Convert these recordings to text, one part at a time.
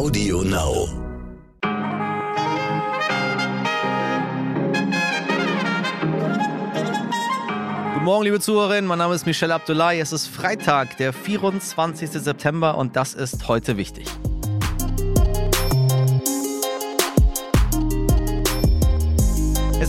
Audio Now. Guten Morgen, liebe Zuhörerinnen. Mein Name ist Michelle Abdullahi. Es ist Freitag, der 24. September und das ist heute wichtig.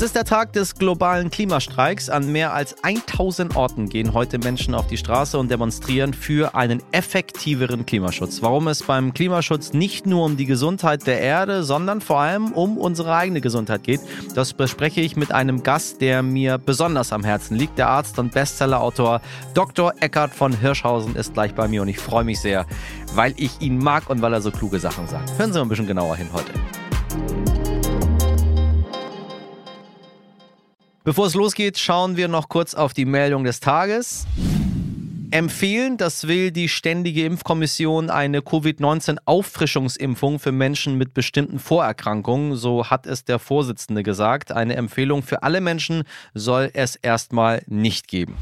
Es ist der Tag des globalen Klimastreiks. An mehr als 1000 Orten gehen heute Menschen auf die Straße und demonstrieren für einen effektiveren Klimaschutz. Warum es beim Klimaschutz nicht nur um die Gesundheit der Erde, sondern vor allem um unsere eigene Gesundheit geht, das bespreche ich mit einem Gast, der mir besonders am Herzen liegt. Der Arzt und Bestsellerautor Dr. Eckhard von Hirschhausen ist gleich bei mir und ich freue mich sehr, weil ich ihn mag und weil er so kluge Sachen sagt. Hören Sie mal ein bisschen genauer hin heute. Bevor es losgeht, schauen wir noch kurz auf die Meldung des Tages. Empfehlen, das will die Ständige Impfkommission, eine Covid-19-Auffrischungsimpfung für Menschen mit bestimmten Vorerkrankungen. So hat es der Vorsitzende gesagt. Eine Empfehlung für alle Menschen soll es erstmal nicht geben.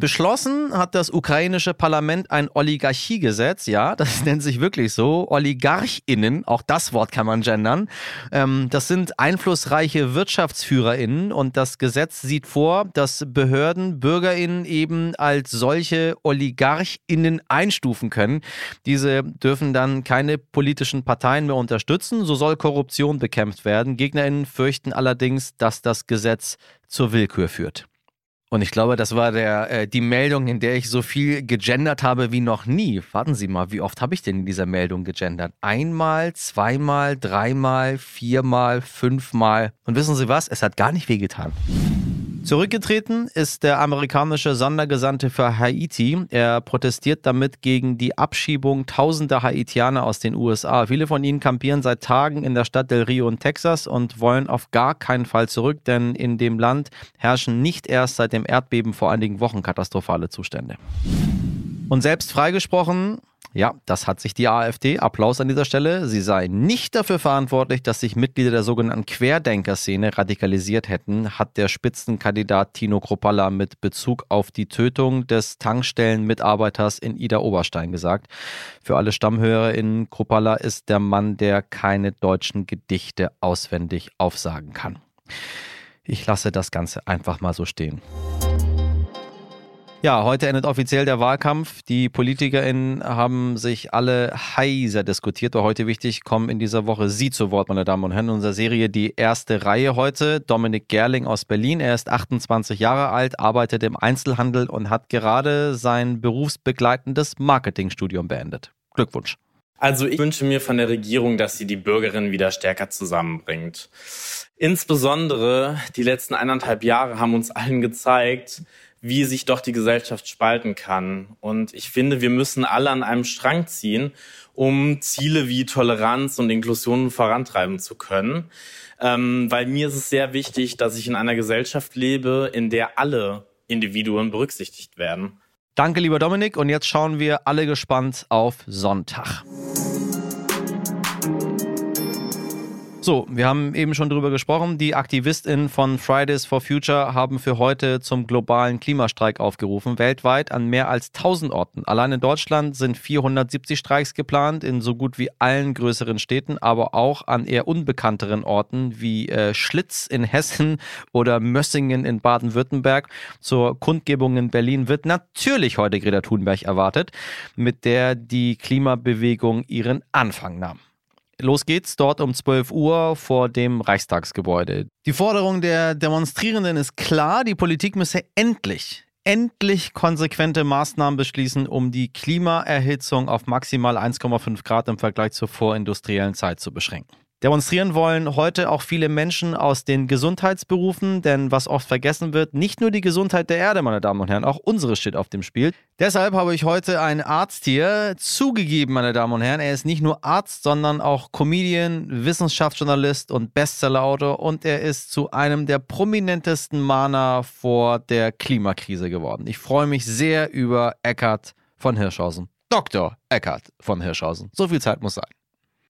Beschlossen hat das ukrainische Parlament ein Oligarchiegesetz, ja, das nennt sich wirklich so, OligarchInnen, auch das Wort kann man gendern. Ähm, das sind einflussreiche WirtschaftsführerInnen und das Gesetz sieht vor, dass Behörden BürgerInnen eben als solche OligarchInnen einstufen können. Diese dürfen dann keine politischen Parteien mehr unterstützen, so soll Korruption bekämpft werden. GegnerInnen fürchten allerdings, dass das Gesetz zur Willkür führt. Und ich glaube, das war der, äh, die Meldung, in der ich so viel gegendert habe wie noch nie. Warten Sie mal, wie oft habe ich denn in dieser Meldung gegendert? Einmal, zweimal, dreimal, viermal, fünfmal. Und wissen Sie was? Es hat gar nicht wehgetan. Zurückgetreten ist der amerikanische Sondergesandte für Haiti. Er protestiert damit gegen die Abschiebung tausender Haitianer aus den USA. Viele von ihnen kampieren seit Tagen in der Stadt Del Rio in Texas und wollen auf gar keinen Fall zurück, denn in dem Land herrschen nicht erst seit dem Erdbeben vor einigen Wochen katastrophale Zustände. Und selbst freigesprochen ja, das hat sich die AfD. Applaus an dieser Stelle. Sie sei nicht dafür verantwortlich, dass sich Mitglieder der sogenannten Querdenker-Szene radikalisiert hätten, hat der Spitzenkandidat Tino Kropalla mit Bezug auf die Tötung des Tankstellenmitarbeiters in Ida Oberstein gesagt. Für alle StammhörerInnen, Kropalla ist der Mann, der keine deutschen Gedichte auswendig aufsagen kann. Ich lasse das Ganze einfach mal so stehen. Ja, heute endet offiziell der Wahlkampf. Die PolitikerInnen haben sich alle heiser diskutiert. War heute wichtig, kommen in dieser Woche Sie zu Wort, meine Damen und Herren. In unserer Serie die erste Reihe heute. Dominik Gerling aus Berlin. Er ist 28 Jahre alt, arbeitet im Einzelhandel und hat gerade sein berufsbegleitendes Marketingstudium beendet. Glückwunsch. Also ich wünsche mir von der Regierung, dass sie die Bürgerinnen wieder stärker zusammenbringt. Insbesondere die letzten eineinhalb Jahre haben uns allen gezeigt, wie sich doch die Gesellschaft spalten kann. Und ich finde, wir müssen alle an einem Strang ziehen, um Ziele wie Toleranz und Inklusion vorantreiben zu können. Ähm, weil mir ist es sehr wichtig, dass ich in einer Gesellschaft lebe, in der alle Individuen berücksichtigt werden. Danke, lieber Dominik. Und jetzt schauen wir alle gespannt auf Sonntag. So, wir haben eben schon drüber gesprochen. Die AktivistInnen von Fridays for Future haben für heute zum globalen Klimastreik aufgerufen. Weltweit an mehr als 1000 Orten. Allein in Deutschland sind 470 Streiks geplant, in so gut wie allen größeren Städten, aber auch an eher unbekannteren Orten wie äh, Schlitz in Hessen oder Mössingen in Baden-Württemberg. Zur Kundgebung in Berlin wird natürlich heute Greta Thunberg erwartet, mit der die Klimabewegung ihren Anfang nahm. Los geht's dort um 12 Uhr vor dem Reichstagsgebäude. Die Forderung der Demonstrierenden ist klar, die Politik müsse endlich, endlich konsequente Maßnahmen beschließen, um die Klimaerhitzung auf maximal 1,5 Grad im Vergleich zur vorindustriellen Zeit zu beschränken. Demonstrieren wollen heute auch viele Menschen aus den Gesundheitsberufen, denn was oft vergessen wird, nicht nur die Gesundheit der Erde, meine Damen und Herren, auch unsere steht auf dem Spiel. Deshalb habe ich heute einen Arzt hier zugegeben, meine Damen und Herren. Er ist nicht nur Arzt, sondern auch Comedian, Wissenschaftsjournalist und Bestsellerautor und er ist zu einem der prominentesten Mahner vor der Klimakrise geworden. Ich freue mich sehr über Eckhard von Hirschhausen. Dr. Eckhard von Hirschhausen. So viel Zeit muss sein.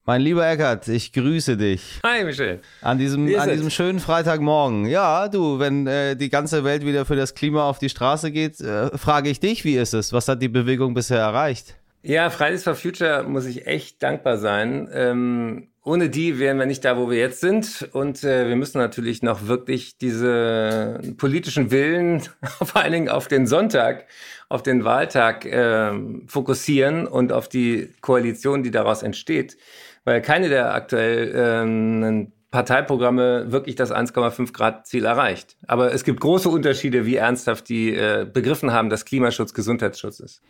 Mein lieber Eckert, ich grüße dich. Hi, Michel. An diesem, an diesem schönen Freitagmorgen. Ja, du, wenn äh, die ganze Welt wieder für das Klima auf die Straße geht, äh, frage ich dich, wie ist es? Was hat die Bewegung bisher erreicht? Ja, Fridays for Future muss ich echt dankbar sein. Ähm, ohne die wären wir nicht da, wo wir jetzt sind. Und äh, wir müssen natürlich noch wirklich diese politischen Willen, vor allen Dingen auf den Sonntag, auf den Wahltag äh, fokussieren und auf die Koalition, die daraus entsteht. Weil keine der aktuell ähm, Parteiprogramme wirklich das 1,5 Grad Ziel erreicht. Aber es gibt große Unterschiede, wie ernsthaft die äh, begriffen haben, dass Klimaschutz Gesundheitsschutz ist.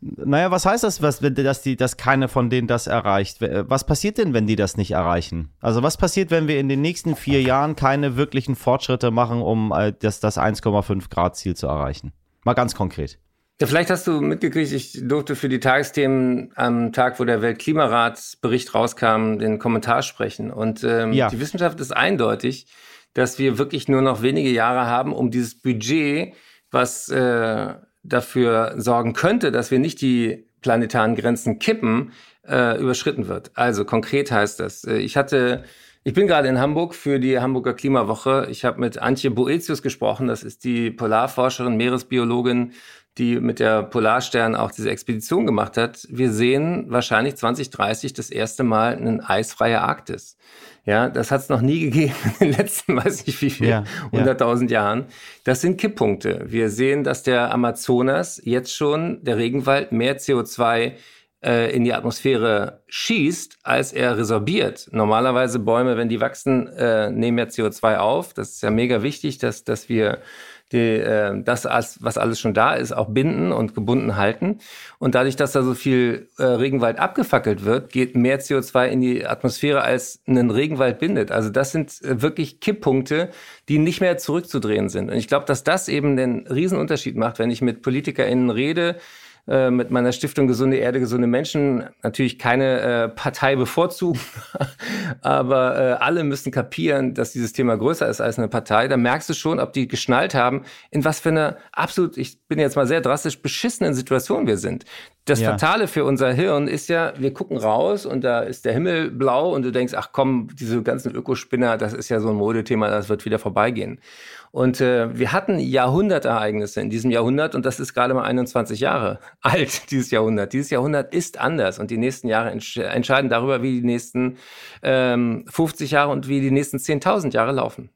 Naja, was heißt das, was, dass, die, dass keine von denen das erreicht? Was passiert denn, wenn die das nicht erreichen? Also was passiert, wenn wir in den nächsten vier Jahren keine wirklichen Fortschritte machen, um äh, das, das 1,5 Grad Ziel zu erreichen? Mal ganz konkret. Ja, vielleicht hast du mitgekriegt, ich durfte für die Tagesthemen am Tag, wo der Weltklimaratsbericht rauskam, den Kommentar sprechen. Und ähm, ja. die Wissenschaft ist eindeutig, dass wir wirklich nur noch wenige Jahre haben, um dieses Budget, was äh, dafür sorgen könnte, dass wir nicht die planetaren Grenzen kippen, äh, überschritten wird. Also konkret heißt das, äh, ich hatte ich bin gerade in Hamburg für die Hamburger Klimawoche. Ich habe mit Antje Boetius gesprochen. Das ist die Polarforscherin, Meeresbiologin, die mit der Polarstern auch diese Expedition gemacht hat. Wir sehen wahrscheinlich 2030 das erste Mal einen eisfreie Arktis. Ja, das hat es noch nie gegeben in den letzten, weiß nicht wie viel, ja, 100.000 ja. Jahren. Das sind Kipppunkte. Wir sehen, dass der Amazonas jetzt schon, der Regenwald, mehr CO2 äh, in die Atmosphäre schießt, als er resorbiert. Normalerweise Bäume, wenn die wachsen, äh, nehmen ja CO2 auf. Das ist ja mega wichtig, dass, dass wir die, äh, das, was alles schon da ist, auch binden und gebunden halten. Und dadurch, dass da so viel äh, Regenwald abgefackelt wird, geht mehr CO2 in die Atmosphäre, als ein Regenwald bindet. Also das sind äh, wirklich Kipppunkte, die nicht mehr zurückzudrehen sind. Und ich glaube, dass das eben den Riesenunterschied macht, wenn ich mit PolitikerInnen rede, äh, mit meiner Stiftung Gesunde Erde, gesunde Menschen natürlich keine äh, Partei bevorzugen, aber äh, alle müssen kapieren, dass dieses Thema größer ist als eine Partei. Da merkst du schon, ob die geschnallt haben, in was für eine absolut, ich bin jetzt mal sehr drastisch, beschissenen Situation wir sind. Das ja. Fatale für unser Hirn ist ja, wir gucken raus und da ist der Himmel blau und du denkst, ach komm, diese ganzen Ökospinner, das ist ja so ein Modethema, das wird wieder vorbeigehen. Und äh, wir hatten Jahrhundertereignisse in diesem Jahrhundert und das ist gerade mal 21 Jahre alt, dieses Jahrhundert. Dieses Jahrhundert ist anders und die nächsten Jahre entsch entscheiden darüber, wie die nächsten ähm, 50 Jahre und wie die nächsten 10.000 Jahre laufen.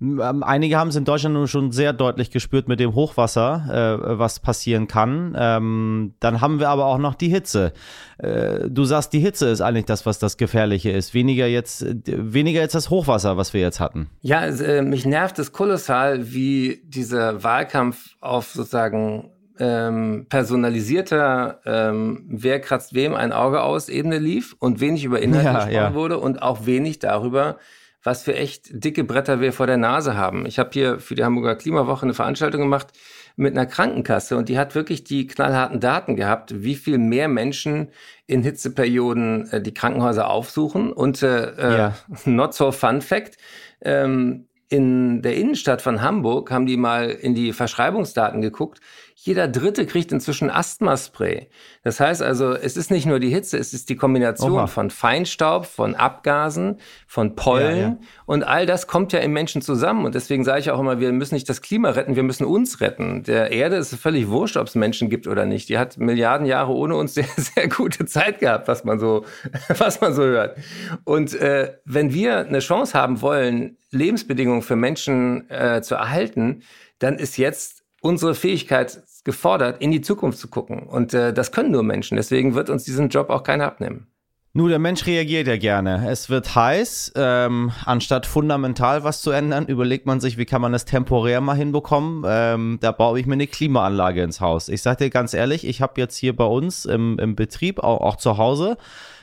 Ähm, einige haben es in Deutschland nun schon sehr deutlich gespürt mit dem Hochwasser, äh, was passieren kann. Ähm, dann haben wir aber auch noch die Hitze. Äh, du sagst, die Hitze ist eigentlich das, was das Gefährliche ist. Weniger jetzt, weniger jetzt das Hochwasser, was wir jetzt hatten. Ja, äh, mich nervt es kolossal, wie dieser Wahlkampf auf sozusagen ähm, personalisierter, ähm, wer kratzt wem ein Auge aus Ebene lief und wenig über Inhalte ja, gesprochen ja. wurde und auch wenig darüber, was für echt dicke Bretter wir vor der Nase haben. Ich habe hier für die Hamburger Klimawoche eine Veranstaltung gemacht mit einer Krankenkasse und die hat wirklich die knallharten Daten gehabt, wie viel mehr Menschen in Hitzeperioden äh, die Krankenhäuser aufsuchen. Und äh, äh ja. not so fun fact, ähm, in der Innenstadt von Hamburg haben die mal in die Verschreibungsdaten geguckt. Jeder Dritte kriegt inzwischen Asthmaspray. Das heißt also, es ist nicht nur die Hitze, es ist die Kombination Oha. von Feinstaub, von Abgasen, von Pollen ja, ja. und all das kommt ja im Menschen zusammen. Und deswegen sage ich auch immer, wir müssen nicht das Klima retten, wir müssen uns retten. Der Erde ist völlig wurscht, ob es Menschen gibt oder nicht. Die hat Milliarden Jahre ohne uns sehr, sehr gute Zeit gehabt, was man so, was man so hört. Und äh, wenn wir eine Chance haben wollen, Lebensbedingungen für Menschen äh, zu erhalten, dann ist jetzt unsere Fähigkeit gefordert, in die Zukunft zu gucken. Und äh, das können nur Menschen. Deswegen wird uns diesen Job auch keiner abnehmen. Nur der Mensch reagiert ja gerne. Es wird heiß. Ähm, anstatt fundamental was zu ändern, überlegt man sich, wie kann man das temporär mal hinbekommen. Ähm, da baue ich mir eine Klimaanlage ins Haus. Ich sage dir ganz ehrlich, ich habe jetzt hier bei uns im, im Betrieb, auch, auch zu Hause,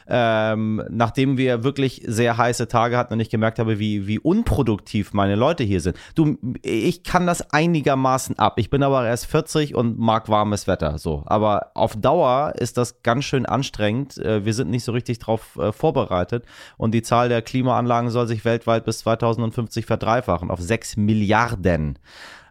ähm, nachdem wir wirklich sehr heiße Tage hatten und ich gemerkt habe, wie, wie unproduktiv meine Leute hier sind. Du, ich kann das einigermaßen ab. Ich bin aber erst 40 und mag warmes Wetter, so. Aber auf Dauer ist das ganz schön anstrengend. Äh, wir sind nicht so richtig darauf äh, vorbereitet und die Zahl der Klimaanlagen soll sich weltweit bis 2050 verdreifachen auf 6 Milliarden.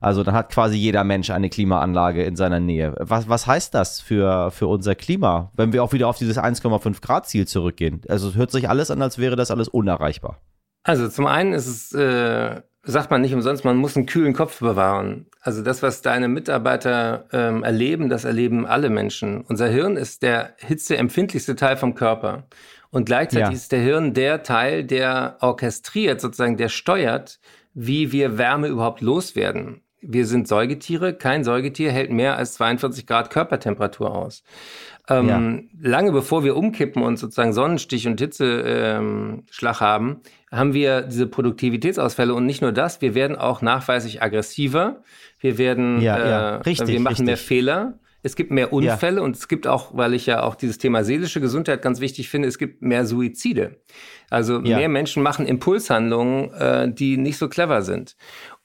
Also dann hat quasi jeder Mensch eine Klimaanlage in seiner Nähe. Was, was heißt das für, für unser Klima, wenn wir auch wieder auf dieses 1,5 Grad Ziel zurückgehen? Also es hört sich alles an, als wäre das alles unerreichbar. Also zum einen ist es, äh, sagt man nicht umsonst, man muss einen kühlen Kopf bewahren. Also das, was deine Mitarbeiter ähm, erleben, das erleben alle Menschen. Unser Hirn ist der hitzeempfindlichste Teil vom Körper. Und gleichzeitig ja. ist der Hirn der Teil, der orchestriert, sozusagen, der steuert, wie wir Wärme überhaupt loswerden. Wir sind Säugetiere. Kein Säugetier hält mehr als 42 Grad Körpertemperatur aus. Ähm, ja. Lange bevor wir umkippen und sozusagen Sonnenstich und Hitzeschlag ähm, haben, haben wir diese Produktivitätsausfälle und nicht nur das, wir werden auch nachweislich aggressiver. Wir werden, ja, ja. Äh, richtig, wir machen richtig. mehr Fehler. Es gibt mehr Unfälle ja. und es gibt auch, weil ich ja auch dieses Thema seelische Gesundheit ganz wichtig finde, es gibt mehr Suizide. Also ja. mehr Menschen machen Impulshandlungen, äh, die nicht so clever sind.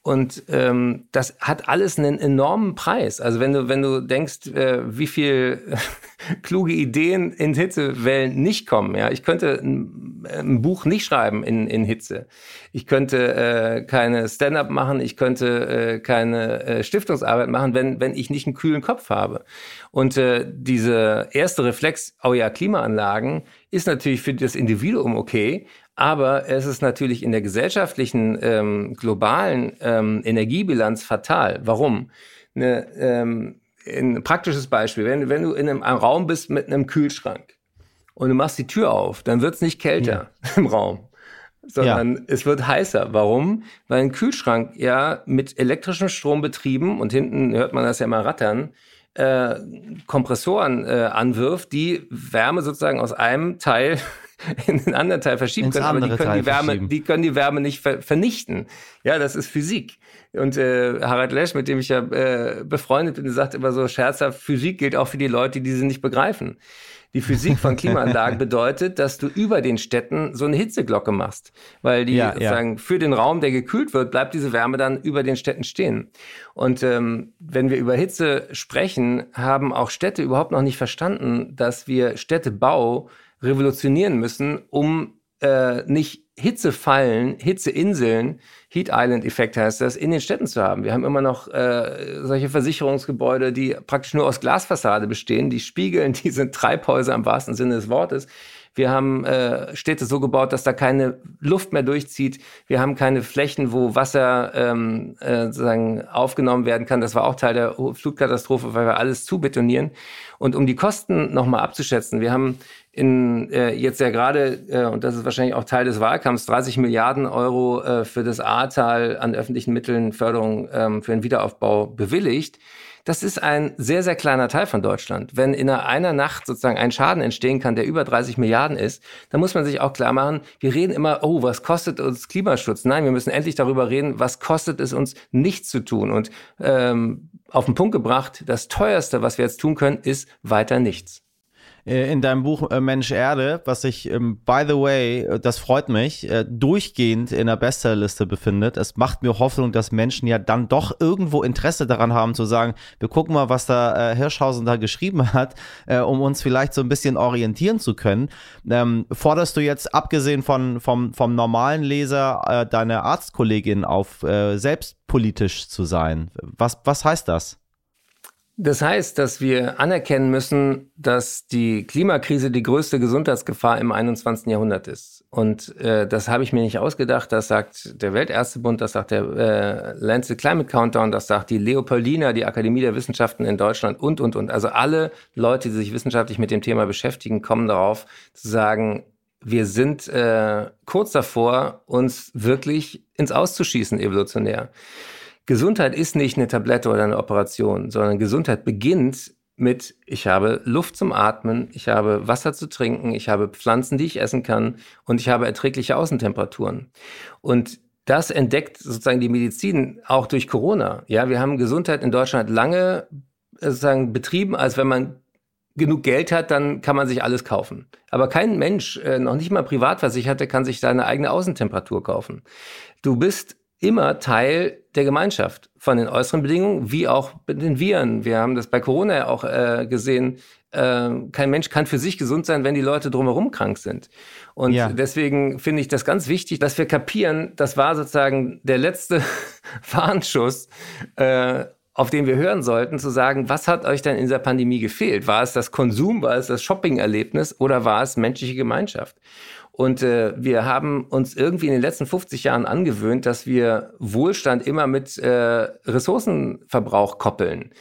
Und ähm, das hat alles einen enormen Preis. Also wenn du, wenn du denkst, äh, wie viel kluge Ideen in Hitzewellen nicht kommen, ja, ich könnte ein, ein Buch nicht schreiben in, in Hitze. Ich könnte äh, keine Stand-up machen, ich könnte äh, keine äh, Stiftungsarbeit machen, wenn, wenn ich nicht einen kühlen Kopf habe. Und äh, diese erste Reflex, oh ja, Klimaanlagen, ist natürlich für das Individuum okay, aber es ist natürlich in der gesellschaftlichen, ähm, globalen ähm, Energiebilanz fatal. Warum? Eine, ähm, ein praktisches Beispiel, wenn, wenn du in einem, einem, Raum bist mit einem Kühlschrank und du machst die Tür auf, dann wird es nicht kälter ja. im Raum, sondern ja. es wird heißer. Warum? Weil ein Kühlschrank ja mit elektrischem Strom betrieben und hinten hört man das ja mal rattern, äh, Kompressoren äh, anwirft, die Wärme sozusagen aus einem Teil in den anderen Teil verschieben Ins können, aber die können die Wärme, die können die Wärme nicht ver vernichten. Ja, das ist Physik. Und äh, Harald Lesch, mit dem ich ja äh, befreundet bin, sagt immer so scherzhaft, Physik gilt auch für die Leute, die sie nicht begreifen. Die Physik von Klimaanlagen bedeutet, dass du über den Städten so eine Hitzeglocke machst, weil die ja, sozusagen ja. für den Raum, der gekühlt wird, bleibt diese Wärme dann über den Städten stehen. Und ähm, wenn wir über Hitze sprechen, haben auch Städte überhaupt noch nicht verstanden, dass wir Städtebau revolutionieren müssen, um äh, nicht Hitzefallen, Hitzeinseln, Heat Island Effekt heißt das, in den Städten zu haben. Wir haben immer noch äh, solche Versicherungsgebäude, die praktisch nur aus Glasfassade bestehen, die spiegeln, die sind Treibhäuser im wahrsten Sinne des Wortes. Wir haben äh, Städte so gebaut, dass da keine Luft mehr durchzieht. Wir haben keine Flächen, wo Wasser ähm, äh, sozusagen aufgenommen werden kann. Das war auch Teil der Flutkatastrophe, weil wir alles zubetonieren. Und um die Kosten nochmal abzuschätzen, wir haben in äh, jetzt ja gerade, äh, und das ist wahrscheinlich auch Teil des Wahlkampfs, 30 Milliarden Euro äh, für das Ahrtal an öffentlichen Mitteln Förderung ähm, für den Wiederaufbau bewilligt. Das ist ein sehr, sehr kleiner Teil von Deutschland. Wenn in einer Nacht sozusagen ein Schaden entstehen kann, der über 30 Milliarden ist, dann muss man sich auch klar machen, wir reden immer, oh, was kostet uns Klimaschutz? Nein, wir müssen endlich darüber reden, was kostet es uns, nichts zu tun. Und ähm, auf den Punkt gebracht, das teuerste, was wir jetzt tun können, ist weiter nichts. Äh, in deinem Buch äh, Mensch Erde, was sich, ähm, by the way, äh, das freut mich, durchgehend in der Bestsellerliste befindet. Es macht mir Hoffnung, dass Menschen ja dann doch irgendwo Interesse daran haben zu sagen, wir gucken mal, was da Hirschhausen da geschrieben hat, um uns vielleicht so ein bisschen orientieren zu können. Ähm, forderst du jetzt, abgesehen von, vom, vom normalen Leser, deine Arztkollegin auf, selbst politisch zu sein? Was, was heißt das? Das heißt, dass wir anerkennen müssen, dass die Klimakrise die größte Gesundheitsgefahr im 21. Jahrhundert ist. Und äh, das habe ich mir nicht ausgedacht. Das sagt der Weltärztebund, das sagt der äh, Lancet Climate Countdown, das sagt die Leopoldina, die Akademie der Wissenschaften in Deutschland und, und, und. Also alle Leute, die sich wissenschaftlich mit dem Thema beschäftigen, kommen darauf zu sagen, wir sind äh, kurz davor, uns wirklich ins Auszuschießen evolutionär. Gesundheit ist nicht eine Tablette oder eine Operation, sondern Gesundheit beginnt mit, ich habe Luft zum Atmen, ich habe Wasser zu trinken, ich habe Pflanzen, die ich essen kann und ich habe erträgliche Außentemperaturen. Und das entdeckt sozusagen die Medizin auch durch Corona. Ja, wir haben Gesundheit in Deutschland lange sozusagen betrieben, als wenn man genug Geld hat, dann kann man sich alles kaufen. Aber kein Mensch, äh, noch nicht mal Privatversicherte, kann sich seine eigene Außentemperatur kaufen. Du bist immer Teil der Gemeinschaft von den äußeren Bedingungen, wie auch den Viren. Wir haben das bei Corona ja auch äh, gesehen. Äh, kein Mensch kann für sich gesund sein, wenn die Leute drumherum krank sind. Und ja. deswegen finde ich das ganz wichtig, dass wir kapieren, das war sozusagen der letzte Warnschuss, äh, auf den wir hören sollten, zu sagen, was hat euch denn in dieser Pandemie gefehlt? War es das Konsum, war es das Shopping-Erlebnis oder war es menschliche Gemeinschaft? Und äh, wir haben uns irgendwie in den letzten 50 Jahren angewöhnt, dass wir Wohlstand immer mit äh, Ressourcenverbrauch koppeln.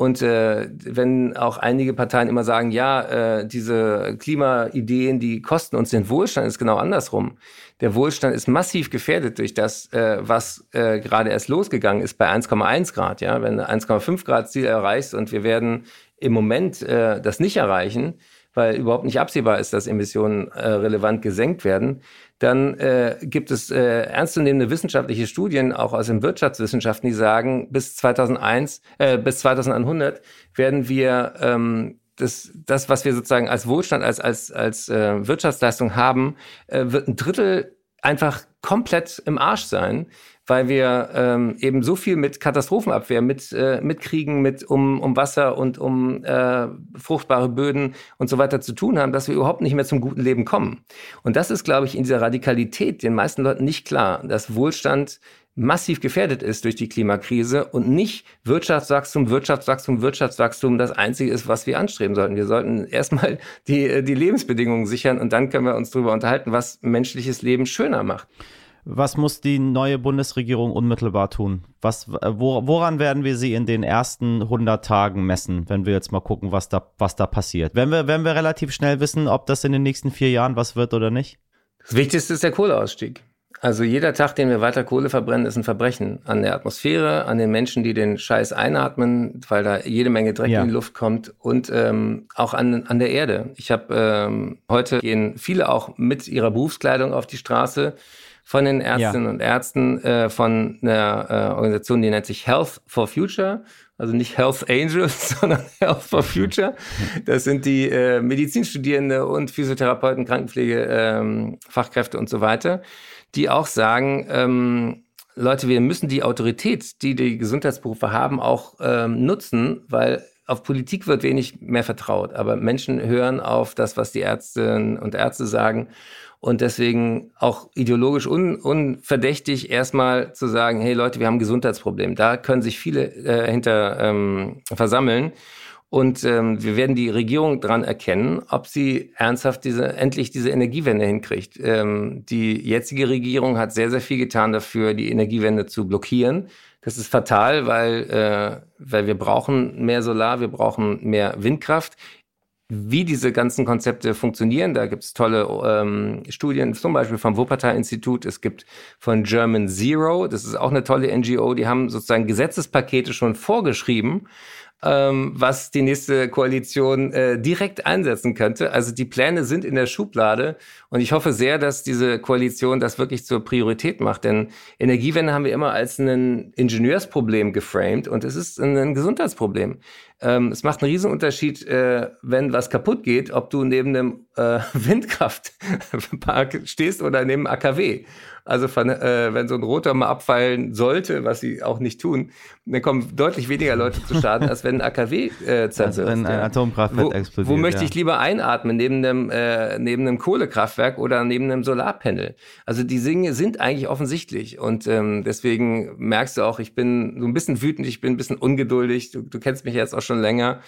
Und äh, wenn auch einige Parteien immer sagen, ja, äh, diese Klimaideen, die kosten uns den Wohlstand, ist genau andersrum. Der Wohlstand ist massiv gefährdet durch das, äh, was äh, gerade erst losgegangen ist bei 1,1 Grad. Ja, wenn 1,5 Grad Ziel erreichst und wir werden im Moment äh, das nicht erreichen, weil überhaupt nicht absehbar ist, dass Emissionen äh, relevant gesenkt werden, dann äh, gibt es äh, ernstzunehmende wissenschaftliche Studien, auch aus den Wirtschaftswissenschaften, die sagen, bis 2001, äh, bis 2100 werden wir ähm, das, das, was wir sozusagen als Wohlstand, als, als, als äh, Wirtschaftsleistung haben, äh, wird ein Drittel einfach komplett im Arsch sein, weil wir ähm, eben so viel mit Katastrophenabwehr, mit, äh, mit Kriegen, mit um, um Wasser und um äh, fruchtbare Böden und so weiter zu tun haben, dass wir überhaupt nicht mehr zum guten Leben kommen. Und das ist, glaube ich, in dieser Radikalität den meisten Leuten nicht klar, dass Wohlstand massiv gefährdet ist durch die Klimakrise und nicht Wirtschaftswachstum, Wirtschaftswachstum, Wirtschaftswachstum das Einzige ist, was wir anstreben sollten. Wir sollten erstmal die, die Lebensbedingungen sichern und dann können wir uns darüber unterhalten, was menschliches Leben schöner macht. Was muss die neue Bundesregierung unmittelbar tun? Was, woran werden wir sie in den ersten 100 Tagen messen, wenn wir jetzt mal gucken, was da, was da passiert? Wenn wir, wenn wir relativ schnell wissen, ob das in den nächsten vier Jahren was wird oder nicht? Das Wichtigste ist der Kohleausstieg. Also jeder Tag, den wir weiter Kohle verbrennen, ist ein Verbrechen an der Atmosphäre, an den Menschen, die den Scheiß einatmen, weil da jede Menge Dreck ja. in die Luft kommt und ähm, auch an, an der Erde. Ich habe ähm, heute gehen viele auch mit ihrer Berufskleidung auf die Straße von den Ärztinnen ja. und Ärzten äh, von einer äh, Organisation, die nennt sich Health for Future. Also nicht Health Angels, sondern Health for Future. Das sind die äh, Medizinstudierende und Physiotherapeuten, Krankenpflege, ähm, Fachkräfte und so weiter die auch sagen, ähm, Leute, wir müssen die Autorität, die die Gesundheitsberufe haben, auch ähm, nutzen, weil auf Politik wird wenig mehr vertraut, aber Menschen hören auf das, was die Ärztinnen und Ärzte sagen. Und deswegen auch ideologisch un, unverdächtig erstmal zu sagen, hey Leute, wir haben ein Gesundheitsproblem. Da können sich viele äh, hinter ähm, versammeln. Und ähm, wir werden die Regierung dran erkennen, ob sie ernsthaft diese, endlich diese Energiewende hinkriegt. Ähm, die jetzige Regierung hat sehr, sehr viel getan dafür, die Energiewende zu blockieren. Das ist fatal, weil, äh, weil wir brauchen mehr Solar, wir brauchen mehr Windkraft. Wie diese ganzen Konzepte funktionieren, da gibt es tolle ähm, Studien, zum Beispiel vom Wuppertal-Institut. Es gibt von German Zero, das ist auch eine tolle NGO, die haben sozusagen Gesetzespakete schon vorgeschrieben ähm, was die nächste Koalition äh, direkt einsetzen könnte. Also die Pläne sind in der Schublade und ich hoffe sehr, dass diese Koalition das wirklich zur Priorität macht. Denn Energiewende haben wir immer als ein Ingenieursproblem geframed und es ist ein Gesundheitsproblem. Ähm, es macht einen Riesenunterschied, äh, wenn was kaputt geht, ob du neben einem äh, Windkraftpark stehst oder neben einem AKW. Also äh, wenn so ein Rotor mal abfallen sollte, was sie auch nicht tun, dann kommen deutlich weniger Leute zu Schaden, als wenn ein AKW äh, zerstört. Also wenn ein Atomkraftwerk wo, explodiert. Wo möchte ich lieber einatmen? Neben einem, äh, neben einem Kohlekraftwerk oder neben einem Solarpanel? Also die Dinge sind eigentlich offensichtlich. Und ähm, deswegen merkst du auch, ich bin so ein bisschen wütend, ich bin ein bisschen ungeduldig. Du, du kennst mich jetzt auch schon länger.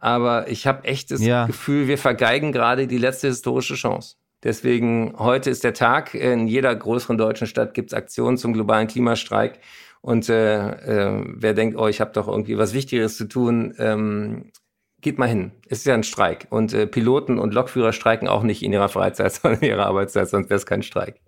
Aber ich habe echt das ja. Gefühl, wir vergeigen gerade die letzte historische Chance. Deswegen heute ist der Tag. In jeder größeren deutschen Stadt gibt es Aktionen zum globalen Klimastreik. Und äh, äh, wer denkt, oh, ich habe doch irgendwie was Wichtigeres zu tun, ähm, geht mal hin. Es ist ja ein Streik. Und äh, Piloten und Lokführer streiken auch nicht in ihrer Freizeit, sondern in ihrer Arbeitszeit, sonst wäre es kein Streik.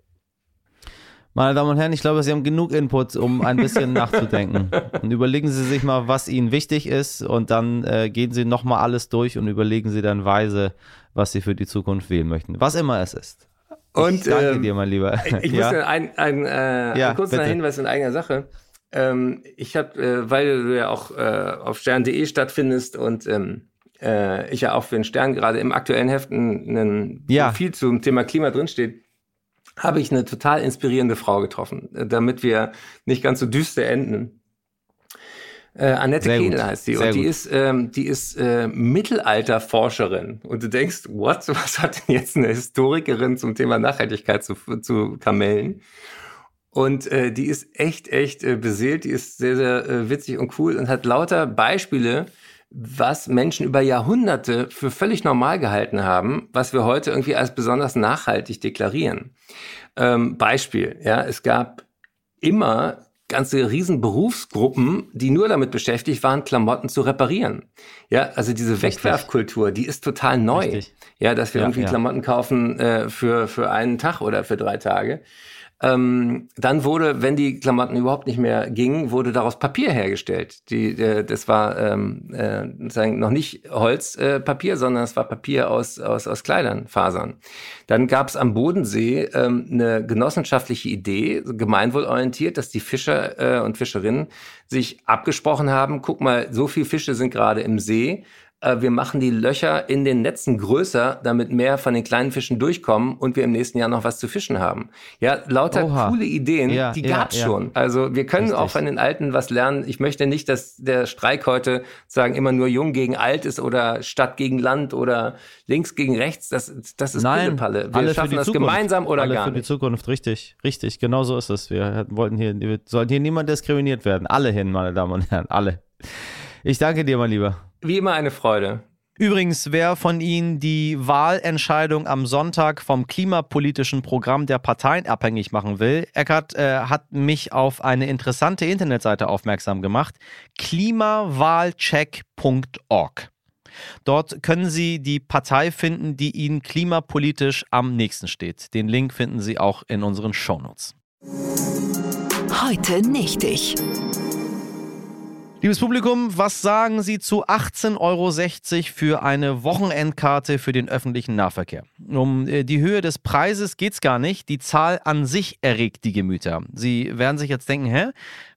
Meine Damen und Herren, ich glaube, Sie haben genug Input, um ein bisschen nachzudenken. Und überlegen Sie sich mal, was Ihnen wichtig ist und dann äh, gehen Sie nochmal alles durch und überlegen Sie dann weise, was Sie für die Zukunft wählen möchten. Was immer es ist. Und, ich danke ähm, dir, mein Lieber. Ich ja? muss ein, ein, äh, ja, ein kurzer Hinweis in eigener Sache. Ähm, ich habe, äh, weil du ja auch äh, auf stern.de stattfindest und ähm, äh, ich ja auch für den Stern gerade im aktuellen Heft ein, ein ja. viel zum Thema Klima drinsteht, habe ich eine total inspirierende Frau getroffen, äh, damit wir nicht ganz so düster enden. Äh, Annette Kehnel heißt sie. Sehr und die gut. ist, ähm, die ist äh, Mittelalterforscherin. Und du denkst, what? Was hat denn jetzt eine Historikerin zum Thema Nachhaltigkeit zu, zu kamellen? Und äh, die ist echt, echt äh, beseelt, die ist sehr, sehr äh, witzig und cool und hat lauter Beispiele, was Menschen über Jahrhunderte für völlig normal gehalten haben, was wir heute irgendwie als besonders nachhaltig deklarieren. Ähm, Beispiel, ja, es gab immer ganze riesen Berufsgruppen, die nur damit beschäftigt waren, Klamotten zu reparieren. Ja, also diese Wegwerfkultur, die ist total neu. Richtig. Ja, dass wir ja, irgendwie ja. Klamotten kaufen äh, für, für einen Tag oder für drei Tage. Ähm, dann wurde, wenn die Klamotten überhaupt nicht mehr gingen, wurde daraus Papier hergestellt. Die, äh, das war ähm, äh, noch nicht Holzpapier, äh, sondern es war Papier aus, aus, aus Kleidern, Fasern. Dann gab es am Bodensee ähm, eine genossenschaftliche Idee, gemeinwohlorientiert, dass die Fischer äh, und Fischerinnen sich abgesprochen haben, guck mal, so viele Fische sind gerade im See, wir machen die Löcher in den Netzen größer, damit mehr von den kleinen Fischen durchkommen und wir im nächsten Jahr noch was zu fischen haben. Ja, lauter Oha. coole Ideen, ja, die gab's ja, schon. Also wir können Richtig. auch von den Alten was lernen. Ich möchte nicht, dass der Streik heute sagen immer nur jung gegen alt ist oder Stadt gegen Land oder links gegen rechts. Das, das ist Nein, Palle. Wir schaffen das Zukunft. gemeinsam oder alle gar für nicht. die Zukunft, richtig, richtig. Genau so ist es. Wir wollten hier, wir sollten hier niemand diskriminiert werden. Alle hin, meine Damen und Herren, alle. Ich danke dir, mein Lieber. Wie immer eine Freude. Übrigens, wer von Ihnen die Wahlentscheidung am Sonntag vom klimapolitischen Programm der Parteien abhängig machen will, Eckert äh, hat mich auf eine interessante Internetseite aufmerksam gemacht: klimawahlcheck.org. Dort können Sie die Partei finden, die Ihnen klimapolitisch am nächsten steht. Den Link finden Sie auch in unseren Shownotes. Heute nicht ich. Liebes Publikum, was sagen Sie zu 18,60 Euro für eine Wochenendkarte für den öffentlichen Nahverkehr? Um äh, die Höhe des Preises geht es gar nicht. Die Zahl an sich erregt die Gemüter. Sie werden sich jetzt denken, hä?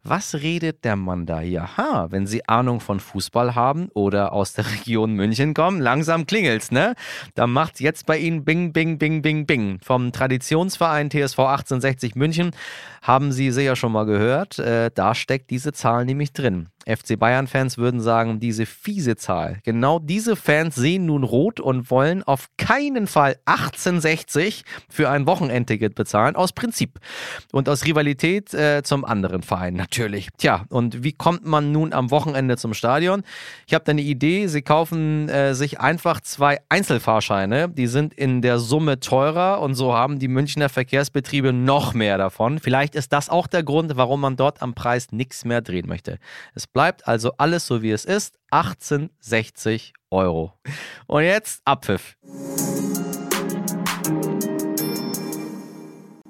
Was redet der Mann da hier? Ha, wenn Sie Ahnung von Fußball haben oder aus der Region München kommen, langsam klingelt's, ne? Dann macht's jetzt bei Ihnen Bing, Bing, Bing, Bing, Bing. Vom Traditionsverein TSV 1860 München haben Sie sicher schon mal gehört. Äh, da steckt diese Zahl nämlich drin. FC Bayern-Fans würden sagen, diese fiese Zahl. Genau diese Fans sehen nun rot und wollen auf keinen Fall 1860 für ein Wochenendticket bezahlen, aus Prinzip. Und aus Rivalität äh, zum anderen Verein natürlich. Tja, und wie kommt man nun am Wochenende zum Stadion? Ich habe da eine Idee. Sie kaufen äh, sich einfach zwei Einzelfahrscheine. Die sind in der Summe teurer und so haben die Münchner Verkehrsbetriebe noch mehr davon. Vielleicht ist das auch der Grund, warum man dort am Preis nichts mehr drehen möchte. Es bleibt also alles so, wie es ist. 1860 Euro. Und jetzt Abpfiff.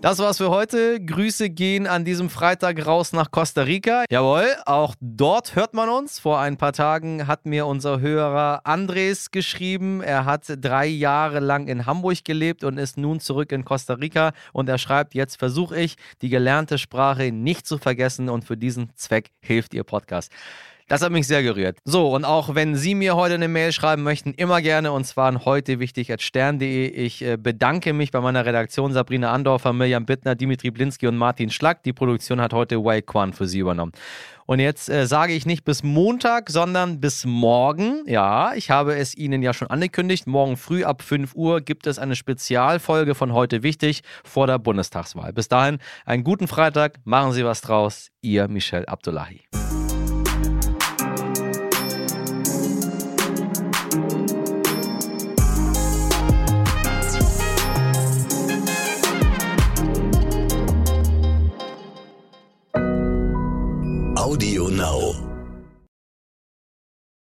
Das war's für heute. Grüße gehen an diesem Freitag raus nach Costa Rica. Jawohl, auch dort hört man uns. Vor ein paar Tagen hat mir unser Hörer Andres geschrieben. Er hat drei Jahre lang in Hamburg gelebt und ist nun zurück in Costa Rica. Und er schreibt, jetzt versuche ich, die gelernte Sprache nicht zu vergessen und für diesen Zweck hilft ihr Podcast. Das hat mich sehr gerührt. So, und auch wenn Sie mir heute eine Mail schreiben möchten, immer gerne und zwar an heute wichtig at stern.de. Ich äh, bedanke mich bei meiner Redaktion Sabrina Andorfer, Mirjam Bittner, Dimitri Blinski und Martin Schlack. Die Produktion hat heute Wei Kwan für Sie übernommen. Und jetzt äh, sage ich nicht bis Montag, sondern bis morgen. Ja, ich habe es Ihnen ja schon angekündigt. Morgen früh ab 5 Uhr gibt es eine Spezialfolge von heute wichtig vor der Bundestagswahl. Bis dahin einen guten Freitag. Machen Sie was draus. Ihr Michel Abdullahi. Audio Now.